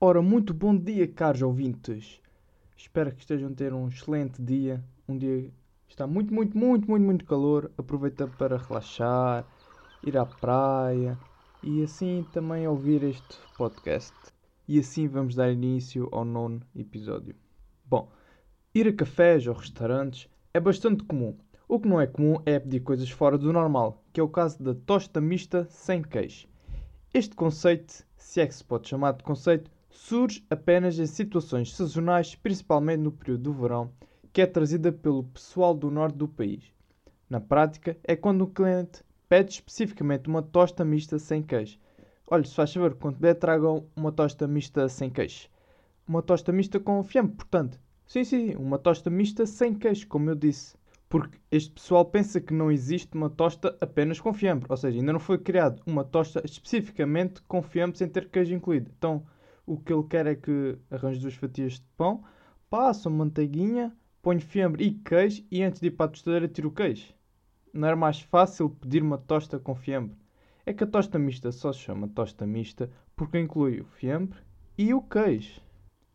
Ora, muito bom dia, caros ouvintes. Espero que estejam a ter um excelente dia. Um dia está muito, muito, muito, muito, muito calor. Aproveita para relaxar, ir à praia e assim também ouvir este podcast. E assim vamos dar início ao nono episódio. Bom, ir a cafés ou restaurantes é bastante comum. O que não é comum é pedir coisas fora do normal, que é o caso da tosta mista sem queijo. Este conceito, se é que se pode chamar de conceito, surge apenas em situações sazonais, principalmente no período do verão, que é trazida pelo pessoal do norte do país. Na prática, é quando o cliente pede especificamente uma tosta mista sem queijo. Olha, se faz favor, quando puder, tragam uma tosta mista sem queijo. Uma tosta mista com fiambre, portanto. Sim, sim, uma tosta mista sem queijo, como eu disse. Porque este pessoal pensa que não existe uma tosta apenas com fiambre. Ou seja, ainda não foi criado uma tosta especificamente com fiambre sem ter queijo incluído. Então, o que ele quer é que arranje duas fatias de pão, passa manteiguinha, põe fiambre e queijo e antes de ir para a tostadeira tira o queijo. Não era mais fácil pedir uma tosta com fiambre? É que a tosta mista só se chama tosta mista porque inclui o fiambre e o queijo.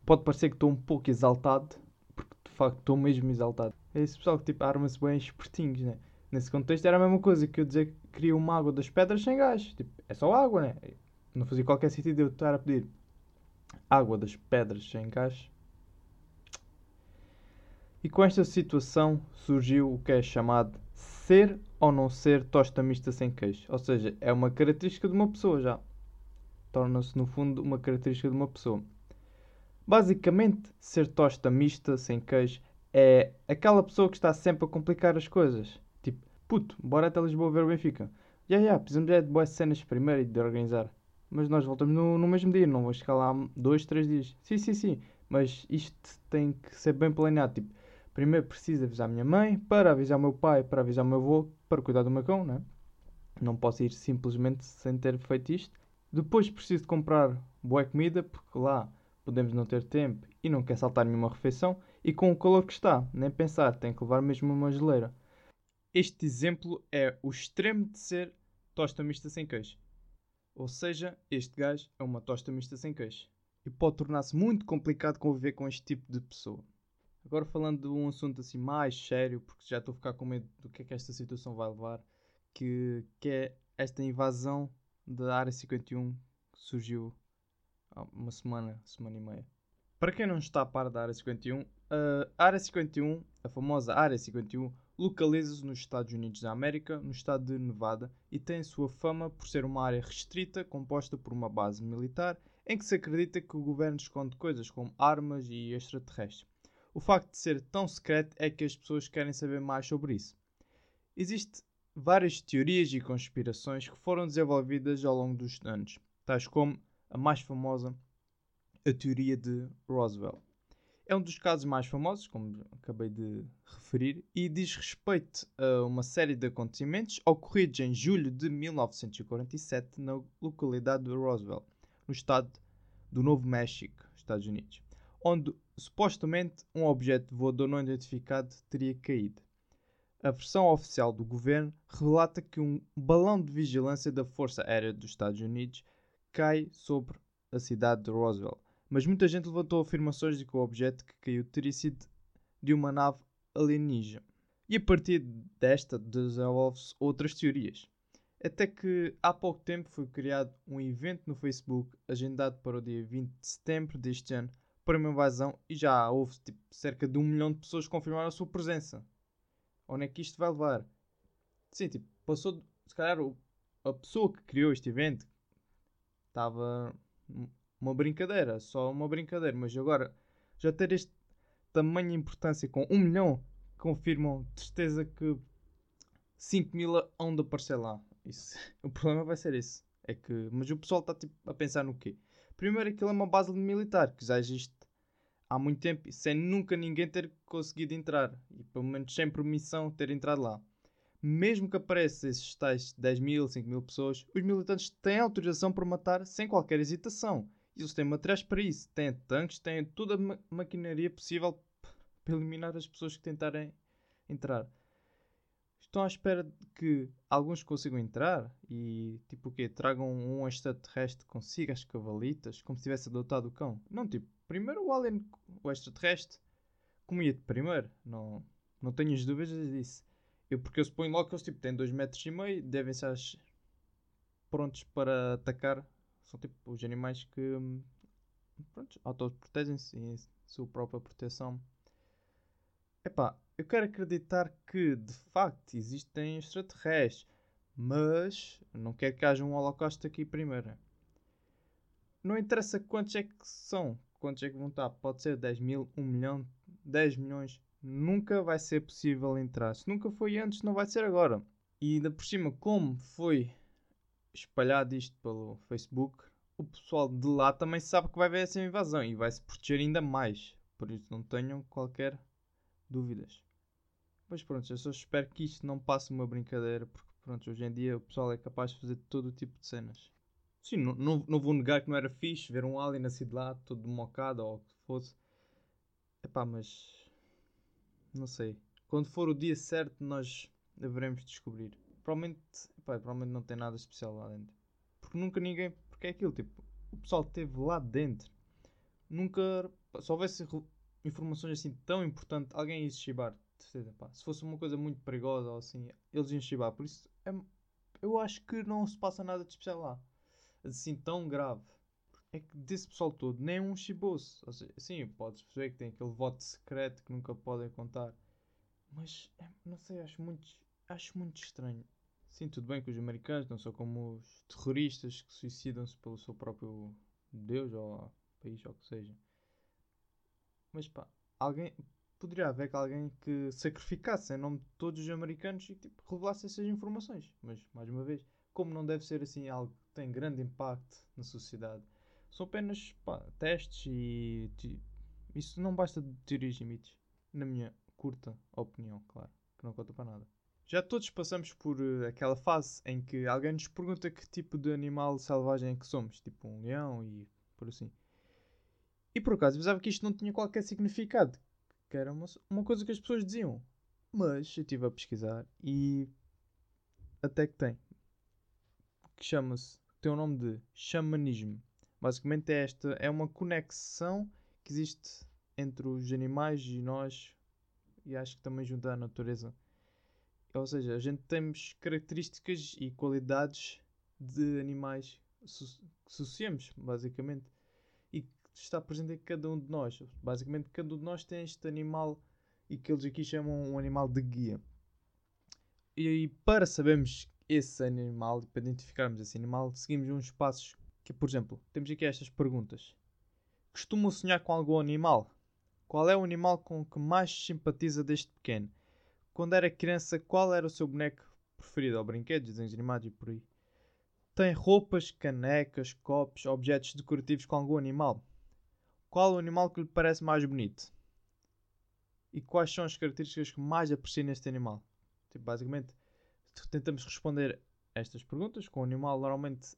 Pode parecer que estou um pouco exaltado, porque de facto estou mesmo exaltado. É esse pessoal que tipo arma-se bem espertinhos, né? Nesse contexto era a mesma coisa que eu dizer que queria uma água das pedras sem gás. Tipo, é só água, né? Não fazia qualquer sentido eu estar a pedir água das pedras sem gás. E com esta situação surgiu o que é chamado ser ou não ser tosta mista sem queijo. Ou seja, é uma característica de uma pessoa já. Torna-se, no fundo, uma característica de uma pessoa. Basicamente, ser tosta mista sem queijo é aquela pessoa que está sempre a complicar as coisas. Tipo, puto, bora até Lisboa ver o Benfica. Já, já, precisamos é de boas cenas primeiro e de organizar. Mas nós voltamos no, no mesmo dia, não vou chegar lá dois, três dias. Sim, sim, sim. Mas isto tem que ser bem planeado. Tipo, primeiro preciso avisar a minha mãe, para avisar o meu pai, para avisar o meu avô, para cuidar do meu cão, né? Não posso ir simplesmente sem ter feito isto. Depois preciso comprar boa comida, porque lá podemos não ter tempo e não quer saltar nenhuma refeição. E com o calor que está, nem pensar, tem que levar mesmo uma geleira. Este exemplo é o extremo de ser tosta mista sem queijo. Ou seja, este gajo é uma tosta mista sem queijo. E pode tornar-se muito complicado conviver com este tipo de pessoa. Agora falando de um assunto assim mais sério, porque já estou a ficar com medo do que é que esta situação vai levar, que, que é esta invasão da Área 51 que surgiu há uma semana, semana e meia. Para quem não está a par da Área 51, a Área 51, a famosa Área 51, localiza-se nos Estados Unidos da América, no estado de Nevada, e tem sua fama por ser uma área restrita composta por uma base militar em que se acredita que o governo esconde coisas como armas e extraterrestres. O facto de ser tão secreto é que as pessoas querem saber mais sobre isso. Existem várias teorias e conspirações que foram desenvolvidas ao longo dos anos, tais como a mais famosa, a teoria de Roswell. É um dos casos mais famosos, como acabei de referir, e diz respeito a uma série de acontecimentos ocorridos em julho de 1947 na localidade de Roswell, no estado do Novo México, Estados Unidos, onde supostamente um objeto voador não identificado teria caído. A versão oficial do governo relata que um balão de vigilância da Força Aérea dos Estados Unidos cai sobre a cidade de Roswell mas muita gente levantou afirmações de que o objeto que caiu teria sido de uma nave alienígena. E a partir desta desenvolve-se outras teorias. Até que há pouco tempo foi criado um evento no Facebook agendado para o dia 20 de setembro deste ano para uma invasão e já houve tipo, cerca de um milhão de pessoas que confirmaram a sua presença. Onde é que isto vai levar? Sim, tipo, passou. Se calhar a pessoa que criou este evento estava uma brincadeira, só uma brincadeira, mas agora já ter este tamanho importância com um milhão confirmam certeza que 5 mil hão de aparecer lá. Isso, o problema vai ser esse. É que, mas o pessoal está tipo, a pensar no quê? Primeiro, aquilo é uma base militar que já existe há muito tempo sem nunca ninguém ter conseguido entrar e pelo menos sem permissão ter entrado lá. Mesmo que apareçam esses tais 10 mil, 5 mil pessoas, os militantes têm autorização para matar sem qualquer hesitação. E eles têm materiais para isso. Têm tanques, têm toda a ma maquinaria possível para eliminar as pessoas que tentarem entrar. estão à espera de que alguns consigam entrar e, tipo, o quê? Tragam um extraterrestre consigo, as cavalitas, como se tivesse adotado o cão. Não, tipo, primeiro o alien, o extraterrestre, comia-te primeiro. Não, não tenho as dúvidas disso. Eu, porque eu suponho logo que eles, tipo, têm 2 metros e meio, devem ser prontos para atacar. São, tipo, os animais que, hum, pronto, autoprotegem-se em sua própria proteção. Epá, eu quero acreditar que de facto existem extraterrestres, mas não quero que haja um holocausto aqui primeiro. Não interessa quantos é que são, quantos é que vão estar. Pode ser 10 mil, 1 milhão, 10 milhões. Nunca vai ser possível entrar. Se nunca foi antes, não vai ser agora. E ainda por cima, como foi espalhado isto pelo Facebook, o pessoal de lá também sabe que vai haver essa invasão e vai se proteger ainda mais. Por isso não tenham qualquer dúvidas. Mas pronto, eu só espero que isto não passe uma brincadeira, porque pronto, hoje em dia o pessoal é capaz de fazer todo o tipo de cenas. Sim, não, não, não vou negar que não era fixe ver um alien nascido lá, todo mocado ou o que fosse. Epá, mas. Não sei. Quando for o dia certo, nós haveremos descobrir. Provavelmente, epá, provavelmente não tem nada especial lá dentro. Porque nunca ninguém. Porque é aquilo, tipo, o pessoal esteve lá dentro. Nunca. Se houvesse informações assim tão importantes, alguém ia se chibar. Se fosse uma coisa muito perigosa ou assim, eles iam chibar. Por isso, é, eu acho que não se passa nada de especial lá. Assim, tão grave. É que desse pessoal todo, nem um chibou-se. Sim, podes perceber que tem aquele voto secreto que nunca podem contar. Mas, é, não sei, acho muito, acho muito estranho. Sim, tudo bem que os americanos não são como os terroristas que suicidam-se pelo seu próprio Deus ou país ou o que seja. Mas pá, alguém. Poderia haver alguém que sacrificasse em nome de todos os americanos e tipo, revelasse essas informações. Mas, mais uma vez, como não deve ser assim algo que tem grande impacto na sociedade, são apenas pá, testes e. Isso não basta de teorias e mitos. Na minha curta opinião, claro, que não conta para nada. Já todos passamos por uh, aquela fase em que alguém nos pergunta que tipo de animal selvagem é que somos, tipo um leão e por assim. E por acaso pensava que isto não tinha qualquer significado, que era uma, uma coisa que as pessoas diziam. Mas eu estive a pesquisar e até que tem. Que chama-se, tem o nome de xamanismo. Basicamente é esta, é uma conexão que existe entre os animais e nós e acho que também junto à natureza. Ou seja, a gente temos características e qualidades de animais que associamos, basicamente está presente em cada um de nós. Basicamente, cada um de nós tem este animal e que eles aqui chamam um animal de guia. E para sabermos esse animal, para identificarmos esse animal, seguimos uns passos que, por exemplo, temos aqui estas perguntas. Costumam sonhar com algum animal? Qual é o animal com que mais simpatiza desde pequeno? Quando era criança, qual era o seu boneco preferido? Ou brinquedos, desenhos animados e por aí? Tem roupas, canecas, copos, objetos decorativos com algum animal? Qual o animal que lhe parece mais bonito? E quais são as características que mais aprecia neste animal? Tipo, basicamente, tentamos responder estas perguntas com o animal. Normalmente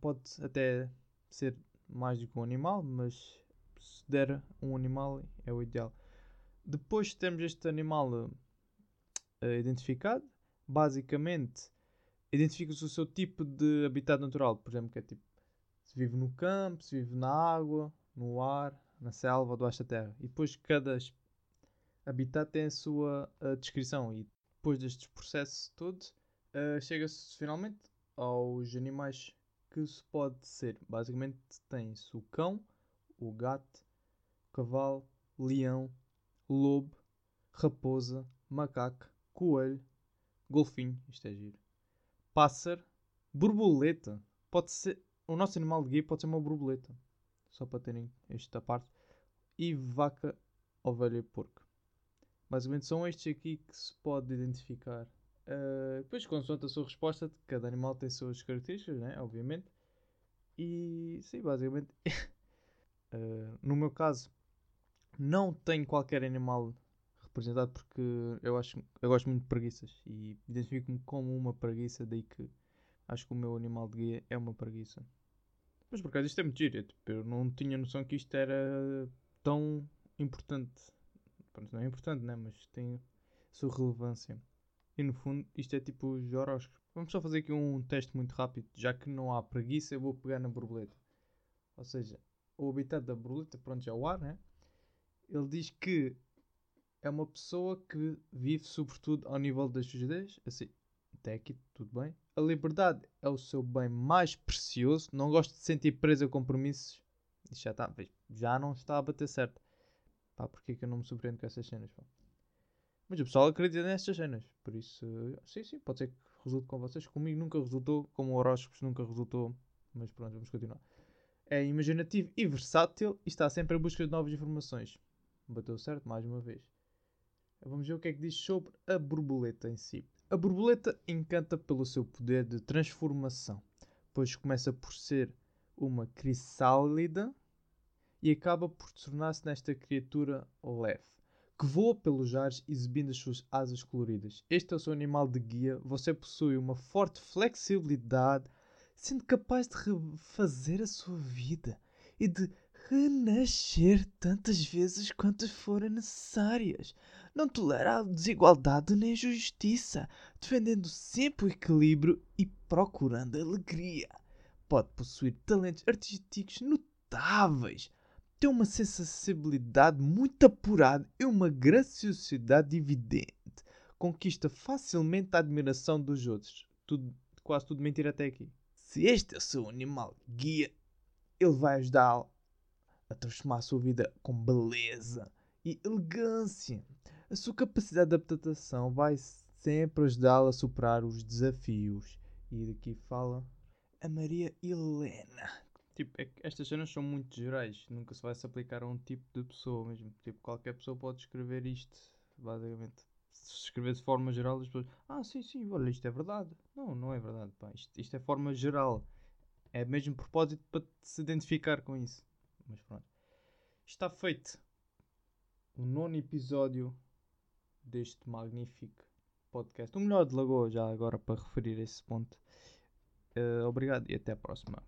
pode até ser mais do que um animal, mas se der um animal é o ideal. Depois temos este animal identificado. Basicamente, identifica-se o seu tipo de habitat natural. Por exemplo, que é tipo se vive no campo, se vive na água, no ar, na selva, debaixo da terra. E depois cada habitat tem a sua uh, descrição. E depois destes processos todos, uh, chega-se finalmente aos animais que se pode ser. Basicamente tem-se o cão, o gato, o cavalo, leão, lobo, raposa, macaco, coelho, golfinho, isto é giro, pássaro, borboleta. Pode ser, o nosso animal de guia pode ser uma borboleta só para terem esta parte, e vaca, ovelha e porco. Basicamente são estes aqui que se pode identificar. Uh, depois, consoante a sua resposta, cada animal tem suas características, né? obviamente. E sim, basicamente, uh, no meu caso, não tenho qualquer animal representado porque eu acho eu gosto muito de preguiças e identifico-me como uma preguiça, daí que acho que o meu animal de guia é uma preguiça. Mas por acaso isto é muito giro. Tipo, eu não tinha noção que isto era tão importante. Pronto, não é importante, né? Mas tem sua relevância. E no fundo, isto é tipo os horóscopos. Vamos só fazer aqui um teste muito rápido. Já que não há preguiça, eu vou pegar na borboleta. Ou seja, o habitat da borboleta, pronto, já é o ar, né? Ele diz que é uma pessoa que vive sobretudo ao nível das suas ideias. Assim, até aqui tudo bem. A liberdade é o seu bem mais precioso. Não gosto de sentir preso a compromissos. Isto já, está, já não está a bater certo. Pá, porque é que eu não me surpreendo com essas cenas? Pá? Mas o pessoal acredita nestas cenas. Por isso, sim, sim, pode ser que resulte com vocês. Comigo nunca resultou, como horóscopos nunca resultou. Mas pronto, vamos continuar. É imaginativo e versátil e está sempre em busca de novas informações. Bateu certo mais uma vez. Vamos ver o que é que diz sobre a borboleta em si. A borboleta encanta pelo seu poder de transformação, pois começa por ser uma crisálida e acaba por tornar-se nesta criatura leve, que voa pelos ares exibindo as suas asas coloridas. Este é o seu animal de guia. Você possui uma forte flexibilidade, sendo capaz de refazer a sua vida e de renascer tantas vezes quantas forem necessárias. Não tolera desigualdade nem justiça, defendendo sempre o equilíbrio e procurando alegria. Pode possuir talentos artísticos notáveis, tem uma sensibilidade muito apurada e uma graciosidade evidente. Conquista facilmente a admiração dos outros. Tudo, quase tudo mentira até aqui. Se este é o seu animal guia, ele vai ajudá-lo a transformar a sua vida com beleza e elegância. A sua capacidade de adaptação vai sempre ajudá-la a superar os desafios. E daqui fala a Maria Helena. Tipo, é estas cenas são muito gerais, nunca se vai se aplicar a um tipo de pessoa mesmo. Tipo, qualquer pessoa pode escrever isto, basicamente. Se escrever de forma geral, as pessoas, ah, sim, sim, olha, isto é verdade. Não, não é verdade, pá, isto, isto é forma geral. É mesmo propósito para se identificar com isso. Mas pronto. Está feito o nono episódio deste magnífico podcast. O melhor de Lagoa, já agora para referir esse ponto. Uh, obrigado e até a próxima.